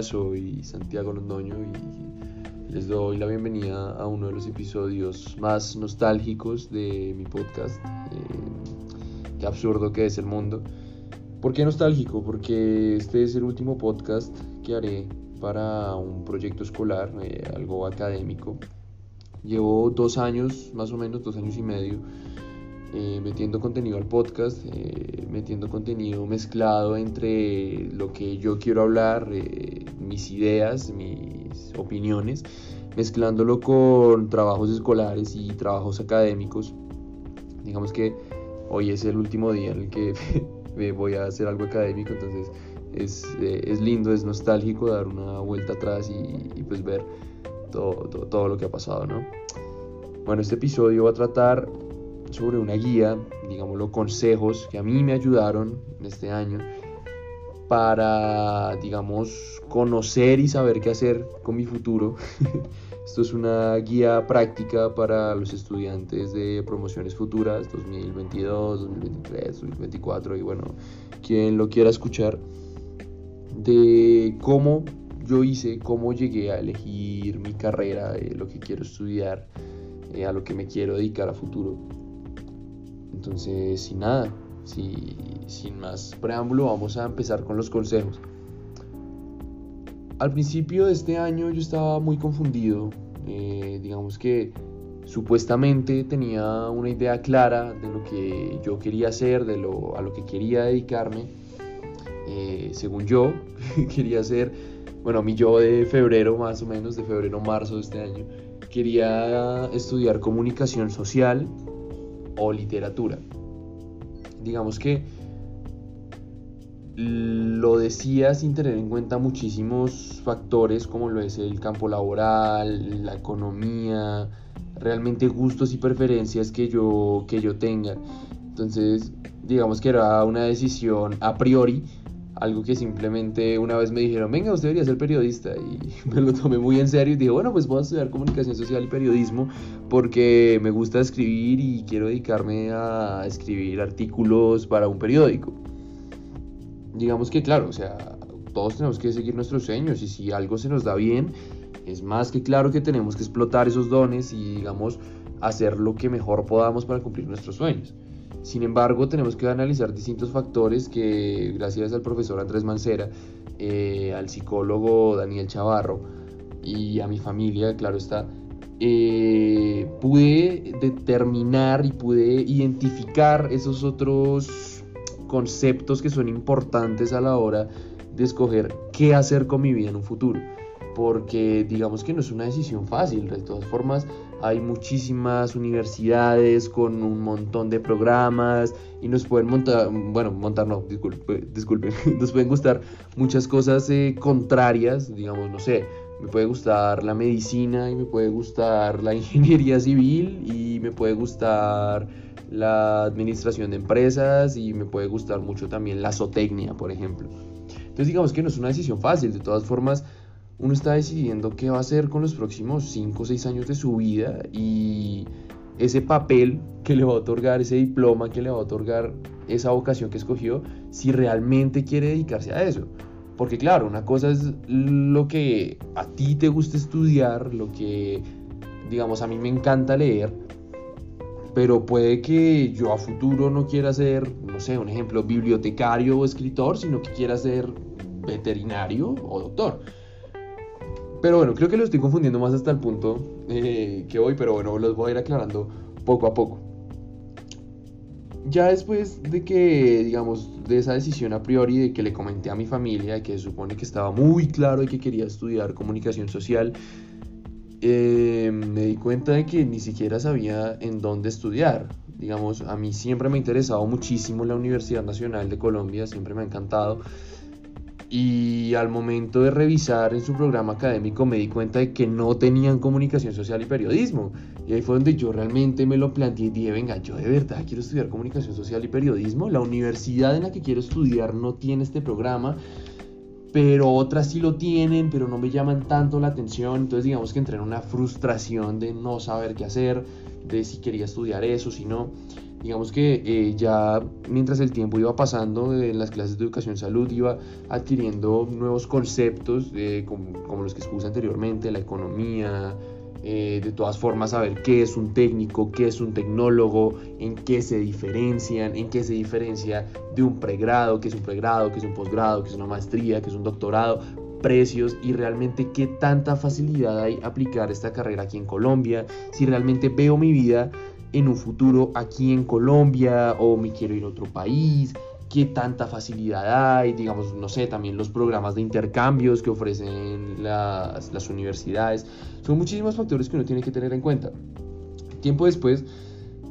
soy Santiago Londoño y les doy la bienvenida a uno de los episodios más nostálgicos de mi podcast. Eh, qué absurdo que es el mundo. ¿Por qué nostálgico? Porque este es el último podcast que haré para un proyecto escolar, eh, algo académico. Llevo dos años, más o menos, dos años y medio, eh, metiendo contenido al podcast, eh, metiendo contenido mezclado entre lo que yo quiero hablar, mis ideas, mis opiniones, mezclándolo con trabajos escolares y trabajos académicos. Digamos que hoy es el último día en el que voy a hacer algo académico, entonces es, eh, es lindo, es nostálgico dar una vuelta atrás y, pues ver todo, todo, lo que ha pasado, ¿no? Bueno, este episodio va a tratar sobre una guía, digámoslo, consejos que a mí me ayudaron este año para, digamos, conocer y saber qué hacer con mi futuro. Esto es una guía práctica para los estudiantes de promociones futuras 2022, 2023, 2024 y bueno, quien lo quiera escuchar de cómo yo hice, cómo llegué a elegir mi carrera, lo que quiero estudiar, eh, a lo que me quiero dedicar a futuro. Entonces, sin nada, sin más preámbulo, vamos a empezar con los consejos. Al principio de este año yo estaba muy confundido, eh, digamos que supuestamente tenía una idea clara de lo que yo quería hacer, de lo, a lo que quería dedicarme eh, según yo, quería ser, bueno, mi yo de febrero más o menos, de febrero-marzo de este año, quería estudiar comunicación social o literatura. Digamos que lo decía sin tener en cuenta muchísimos factores como lo es el campo laboral, la economía, realmente gustos y preferencias que yo, que yo tenga. Entonces, digamos que era una decisión a priori algo que simplemente una vez me dijeron, venga, usted debería ser periodista. Y me lo tomé muy en serio y dije, bueno, pues voy a estudiar comunicación social y periodismo porque me gusta escribir y quiero dedicarme a escribir artículos para un periódico. Digamos que, claro, o sea, todos tenemos que seguir nuestros sueños y si algo se nos da bien, es más que claro que tenemos que explotar esos dones y, digamos, hacer lo que mejor podamos para cumplir nuestros sueños. Sin embargo, tenemos que analizar distintos factores que gracias al profesor Andrés Mancera, eh, al psicólogo Daniel Chavarro y a mi familia, claro está, eh, pude determinar y pude identificar esos otros conceptos que son importantes a la hora de escoger qué hacer con mi vida en un futuro. Porque digamos que no es una decisión fácil, de todas formas hay muchísimas universidades con un montón de programas y nos pueden montar, bueno, montar no, disculpe, disculpe nos pueden gustar muchas cosas eh, contrarias, digamos, no sé, me puede gustar la medicina y me puede gustar la ingeniería civil y me puede gustar la administración de empresas y me puede gustar mucho también la zootecnia, por ejemplo. Entonces digamos que no es una decisión fácil, de todas formas uno está decidiendo qué va a hacer con los próximos 5 o 6 años de su vida y ese papel que le va a otorgar, ese diploma que le va a otorgar esa vocación que escogió, si realmente quiere dedicarse a eso. Porque claro, una cosa es lo que a ti te gusta estudiar, lo que, digamos, a mí me encanta leer, pero puede que yo a futuro no quiera ser, no sé, un ejemplo, bibliotecario o escritor, sino que quiera ser veterinario o doctor. Pero bueno, creo que lo estoy confundiendo más hasta el punto eh, que hoy, pero bueno, los voy a ir aclarando poco a poco. Ya después de que, digamos, de esa decisión a priori de que le comenté a mi familia, que supone que estaba muy claro y que quería estudiar comunicación social, eh, me di cuenta de que ni siquiera sabía en dónde estudiar. Digamos, a mí siempre me ha interesado muchísimo la Universidad Nacional de Colombia, siempre me ha encantado y al momento de revisar en su programa académico me di cuenta de que no tenían comunicación social y periodismo. Y ahí fue donde yo realmente me lo planteé y dije, venga, yo de verdad quiero estudiar comunicación social y periodismo. La universidad en la que quiero estudiar no tiene este programa, pero otras sí lo tienen, pero no me llaman tanto la atención. Entonces digamos que entré en una frustración de no saber qué hacer, de si quería estudiar eso, si no. Digamos que eh, ya mientras el tiempo iba pasando en las clases de educación salud iba adquiriendo nuevos conceptos eh, como, los que expuse anteriormente, la economía, eh, de todas formas saber qué es un técnico, qué es un tecnólogo, en qué se diferencian, en qué se diferencia de un pregrado, qué es un pregrado, qué es un posgrado, qué es una maestría, qué es un doctorado, precios y realmente qué tanta facilidad hay aplicar esta carrera aquí en Colombia, si realmente veo mi vida en un futuro aquí en Colombia o me quiero ir a otro país, qué tanta facilidad hay, digamos, no sé, también los programas de intercambios que ofrecen las, las universidades. Son muchísimos factores que uno tiene que tener en cuenta. Tiempo después,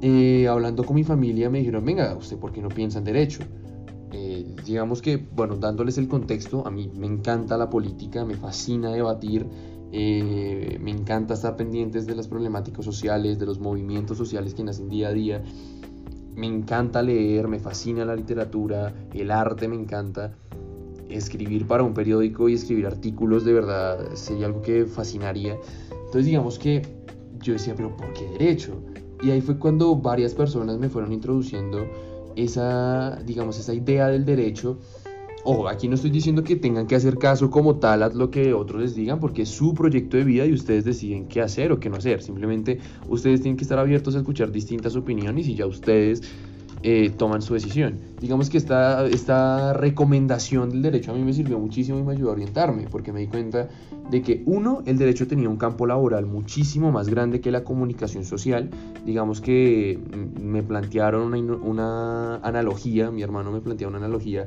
eh, hablando con mi familia, me dijeron, venga, ¿usted por qué no piensa en derecho? Eh, digamos que, bueno, dándoles el contexto, a mí me encanta la política, me fascina debatir, eh, me encanta estar pendientes de las problemáticas sociales, de los movimientos sociales que nacen día a día. Me encanta leer, me fascina la literatura, el arte me encanta. Escribir para un periódico y escribir artículos de verdad sería algo que fascinaría. Entonces digamos que yo decía, pero ¿por qué derecho? Y ahí fue cuando varias personas me fueron introduciendo esa, digamos, esa idea del derecho Ojo, aquí no estoy diciendo que tengan que hacer caso como tal a lo que otros les digan, porque es su proyecto de vida y ustedes deciden qué hacer o qué no hacer. Simplemente ustedes tienen que estar abiertos a escuchar distintas opiniones y ya ustedes eh, toman su decisión. Digamos que esta, esta recomendación del derecho a mí me sirvió muchísimo y me ayudó a orientarme, porque me di cuenta de que uno, el derecho tenía un campo laboral muchísimo más grande que la comunicación social. Digamos que mm, me plantearon una, una analogía, mi hermano me planteó una analogía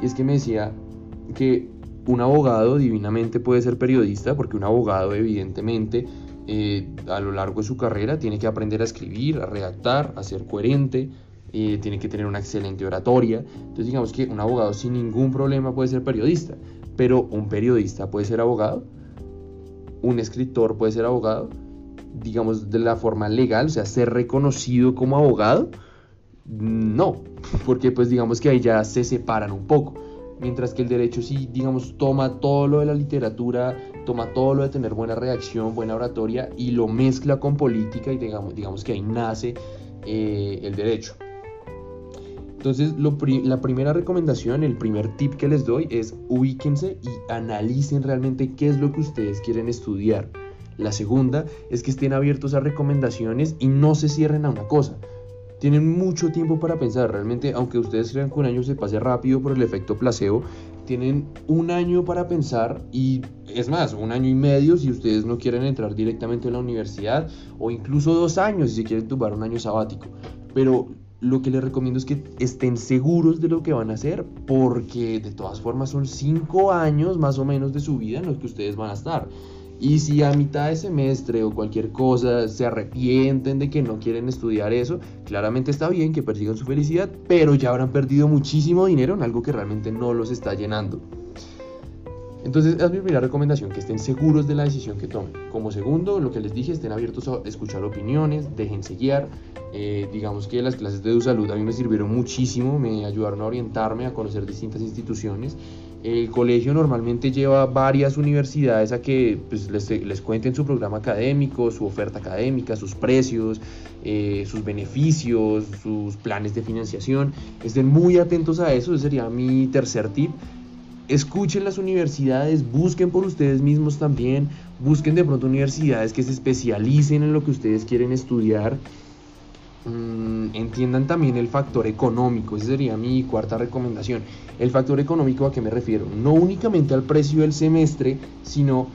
y es que me decía que un abogado divinamente puede ser periodista, porque un abogado evidentemente eh, a lo largo de su carrera tiene que aprender a escribir, a redactar, a ser coherente, eh, tiene que tener una excelente oratoria. Entonces digamos que un abogado sin ningún problema puede ser periodista, pero un periodista puede ser abogado, un escritor puede ser abogado, digamos de la forma legal, o sea, ser reconocido como abogado no, porque pues digamos que ahí ya se separan un poco. Mientras que el derecho sí, digamos, toma todo lo de la literatura, toma todo lo de tener buena reacción, buena oratoria y lo mezcla con política y digamos, digamos que ahí nace eh, el derecho. Entonces, la primera recomendación, el primer tip que les doy es ubíquense y analicen realmente qué es lo que ustedes quieren estudiar. La segunda es que estén abiertos a recomendaciones y no se cierren a una cosa tienen mucho tiempo para pensar. Realmente, aunque ustedes crean que un año se pase rápido por el efecto placebo, tienen un año para pensar y es más, un año y medio si ustedes no quieren entrar directamente a la universidad o incluso dos años si se quieren tomar un año sabático. Pero lo que les recomiendo es que estén seguros de lo que van a hacer porque de todas formas son cinco años más o menos de su vida en los que ustedes van a estar. Y si a mitad de semestre o cualquier cosa se arrepienten de que no quieren estudiar eso, claramente está bien que persigan su felicidad, pero ya habrán perdido muchísimo dinero en algo que realmente no los está llenando. Entonces es mi primera recomendación, que estén seguros de la decisión que tomen. Como segundo, lo que les dije, estén abiertos a escuchar opiniones, déjense guiar. Eh, digamos que las clases de salud a mí me sirvieron muchísimo, me ayudaron a orientarme, a conocer distintas instituciones el colegio normalmente lleva varias universidades a que pues, les, cuenten su programa académico, su oferta académica, sus precios, eh, sus beneficios, sus planes de financiación. Estén muy atentos a eso, ese sería mi tercer tip. Escuchen las universidades, busquen por ustedes mismos también, busquen de pronto universidades que se especialicen en lo que ustedes quieren estudiar Mm, entiendan también el factor económico, esa sería mi cuarta recomendación. El factor económico a qué me refiero, no únicamente al precio del semestre, sino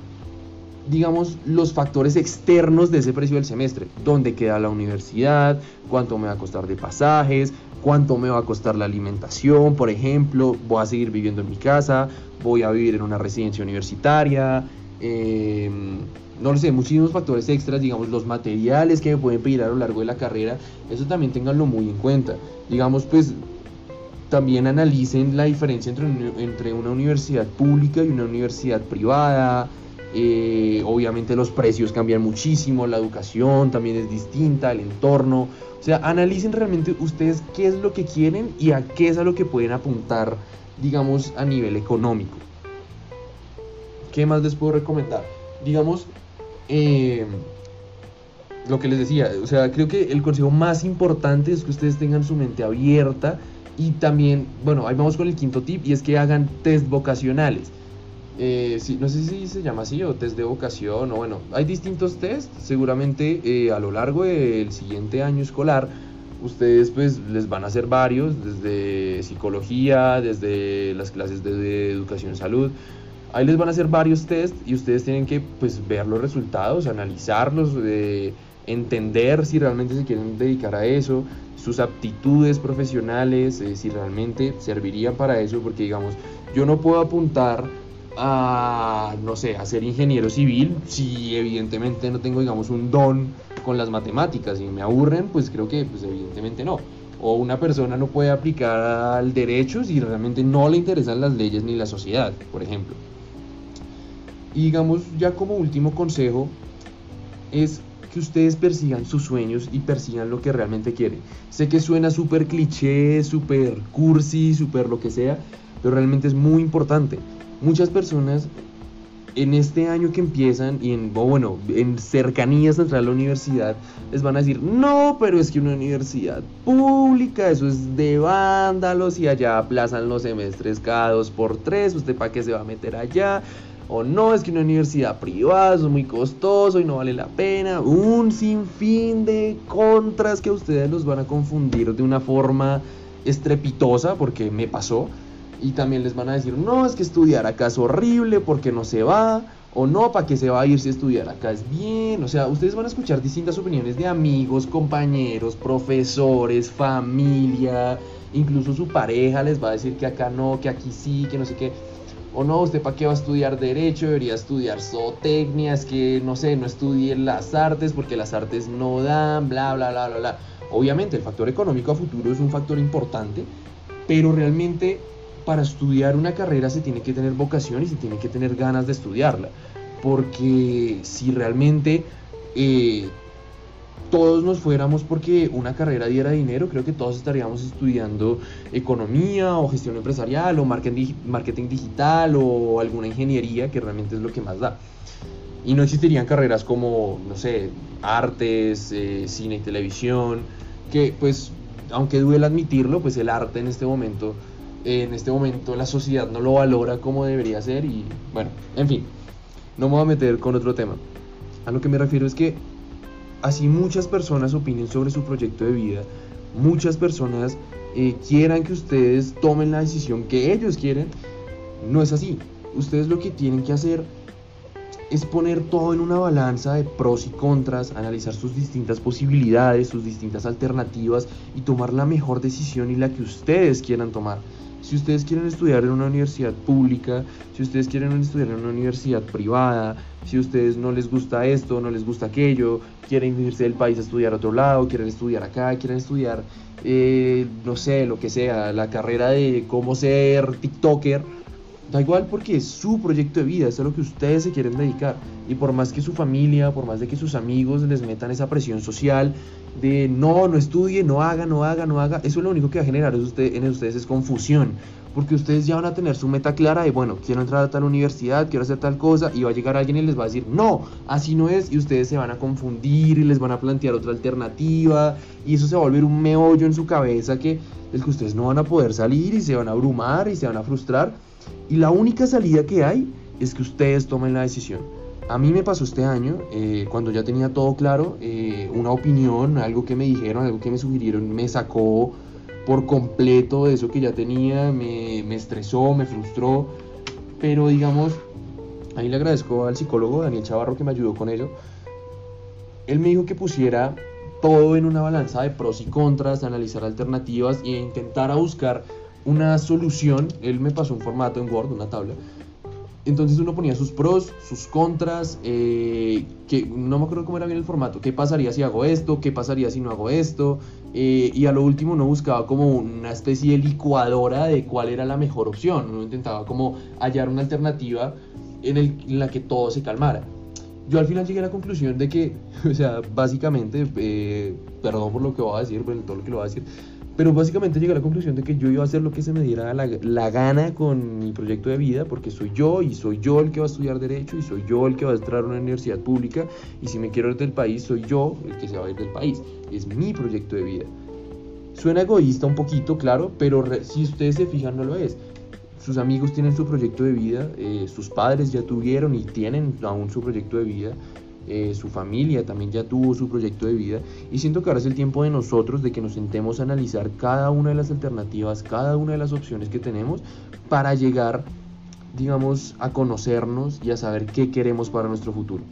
digamos los factores externos de ese precio del semestre, dónde queda la universidad, cuánto me va a costar de pasajes, cuánto me va a costar la alimentación, por ejemplo, voy a seguir viviendo en mi casa, voy a vivir en una residencia universitaria, eh, no lo sé, muchísimos factores extras, digamos, los materiales que me pueden pedir a lo largo de la carrera, eso también tenganlo muy en cuenta. Digamos, pues también analicen la diferencia entre, entre una universidad pública y una universidad privada. Eh, obviamente los precios cambian muchísimo, la educación también es distinta, el entorno. O sea, analicen realmente ustedes qué es lo que quieren y a qué es a lo que pueden apuntar, digamos, a nivel económico. ¿Qué más les puedo recomendar? Digamos, eh, lo que les decía, o sea, creo que el consejo más importante es que ustedes tengan su mente abierta y también, bueno, ahí vamos con el quinto tip y es que hagan test vocacionales. Eh, no sé si se llama así o test de vocación o bueno, hay distintos test, seguramente eh, a lo largo del siguiente año escolar ustedes pues les van a hacer varios, desde psicología, desde las clases de, educación salud, ahí les van a hacer varios test y ustedes tienen que pues ver los resultados, analizarlos, eh, entender si realmente se quieren dedicar a eso, sus aptitudes profesionales, si realmente servirían para eso, porque digamos, yo no puedo apuntar a, no sé, a ser ingeniero civil si evidentemente no tengo, digamos, un don con las matemáticas y me aburren, pues creo que, pues evidentemente no. O una persona no puede aplicar al derecho si realmente no le interesan las leyes ni la sociedad, por ejemplo. Y digamos, ya como último consejo, es que ustedes persigan sus sueños y persigan lo que realmente quieren. Sé que suena súper cliché, súper cursi, súper lo que sea, pero realmente es muy importante muchas personas en este año que empiezan y en, bueno, en cercanías a entrar a la universidad, les van a decir, no, pero es que una universidad pública, eso es de vándalos y allá aplazan los semestres cada dos por tres, usted para qué se va a meter allá, o no, es que una universidad privada, eso es muy costoso y no vale la pena, un sinfín de contras que ustedes los van a confundir de una forma estrepitosa, porque me pasó, y también les van a decir, no, es que estudiar acá es horrible porque no se va, o no, ¿para qué se va a ir si estudiar acá es bien? O sea, ustedes van a escuchar distintas opiniones de amigos, compañeros, profesores, familia, incluso su pareja les va a decir que acá no, que aquí sí, que no sé qué. O no, ¿usted para qué va a estudiar derecho? Debería estudiar zootecnia, es que no sé, no estudie las artes porque las artes no dan, bla, bla, bla, bla, bla. Obviamente el factor económico a futuro es un factor importante, pero realmente para estudiar una carrera se tiene que tener vocación y se tiene que tener ganas de estudiarla. Porque si realmente eh, todos nos fuéramos porque una carrera diera dinero, creo que todos estaríamos estudiando economía o gestión empresarial o marketing digital o alguna ingeniería que realmente es lo que más da. Y no existirían carreras como, no sé, artes, eh, cine y televisión, que pues, aunque duele admitirlo, pues el arte en este momento en este momento la sociedad no lo valora como debería ser y bueno, en fin, no me voy a meter con otro tema. A lo que me refiero es que así muchas personas opinen sobre su proyecto de vida, muchas personas eh, quieran que ustedes tomen la decisión que ellos quieren, no es así. Ustedes lo que tienen que hacer es poner todo en una balanza de pros y contras, analizar sus distintas posibilidades, sus distintas alternativas y tomar la mejor decisión y la que ustedes quieran tomar. Si ustedes quieren estudiar en una universidad pública, si ustedes quieren estudiar en una universidad privada, si ustedes no les gusta esto, no les gusta aquello, quieren irse del país a estudiar a otro lado, quieren estudiar acá, quieren estudiar, eh, no sé, lo que sea, la carrera de cómo ser TikToker, Da igual porque es su proyecto de vida, es a lo que ustedes se quieren dedicar. Y por más que su familia, por más de que sus amigos les metan esa presión social de no, no estudie, no haga, no haga, no haga, eso es lo único que va a generar en ustedes es confusión. Porque ustedes ya van a tener su meta clara de, bueno, quiero entrar a tal universidad, quiero hacer tal cosa, y va a llegar alguien y les va a decir, no, así no es, y ustedes se van a confundir y les van a plantear otra alternativa, y eso se va a volver un meollo en su cabeza que, del que ustedes no van a poder salir y se van a abrumar y se van a frustrar y la única salida que hay es que ustedes tomen la decisión. A mí me pasó este año, eh, cuando ya tenía todo claro, eh, una opinión, algo que me dijeron, algo que me sugirieron, me sacó por completo de eso que ya tenía, me, me estresó, me frustró, pero digamos, ahí le agradezco al psicólogo Daniel Chavarro que me ayudó con ello. Él me dijo que pusiera todo en una balanza de pros y contras, analizar alternativas e intentar a buscar una solución, él me pasó un formato en Word, una tabla, entonces uno ponía sus pros, sus contras, eh, que no me acuerdo cómo era bien el formato, qué pasaría si hago esto, qué pasaría si no hago esto, eh, y a lo último uno buscaba como una especie de licuadora de cuál era la mejor opción, uno intentaba como hallar una alternativa en, la que todo se calmara. Yo al final llegué a la conclusión de que, o sea, básicamente, eh, perdón por lo que voy a decir, por todo lo que lo voy a decir, Pero básicamente llegué a la conclusión de que yo iba a hacer lo que se me diera la, la, gana con mi proyecto de vida, porque soy yo y soy yo el que va a estudiar Derecho y soy yo el que va a entrar a una universidad pública. Y si me quiero ir del país, soy yo el que se va a ir del país. Es mi proyecto de vida. Suena egoísta un poquito, claro, pero si ustedes se fijan, no lo es. Sus amigos tienen su proyecto de vida, eh, sus padres ya tuvieron y tienen aún su proyecto de vida. Eh, su familia también ya tuvo su proyecto de vida y siento que ahora es el tiempo de nosotros de que nos sentemos a analizar cada una de las alternativas, cada una de las opciones que tenemos para llegar, digamos, a conocernos y a saber qué queremos para nuestro futuro.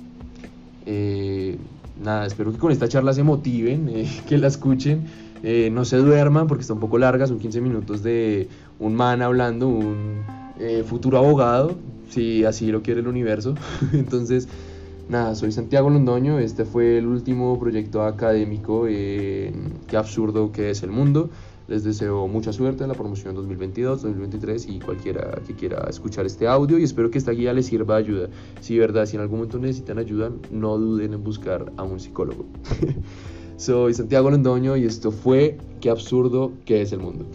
Eh, nada, espero que con esta charla se motiven, eh, que la escuchen, no se duerman porque está un poco larga, son 15 minutos de un man hablando, un futuro abogado, si así lo quiere el universo. Entonces, Nada, soy Santiago Londoño, este fue el último proyecto académico en Qué absurdo que es el mundo. Les deseo mucha suerte en la promoción 2022, 2023 y cualquiera que quiera escuchar este audio y espero que esta guía les sirva de ayuda. Si verdad, si en algún momento necesitan ayuda, no duden en buscar a un psicólogo. Soy Santiago Londoño y esto fue Qué absurdo que es el mundo.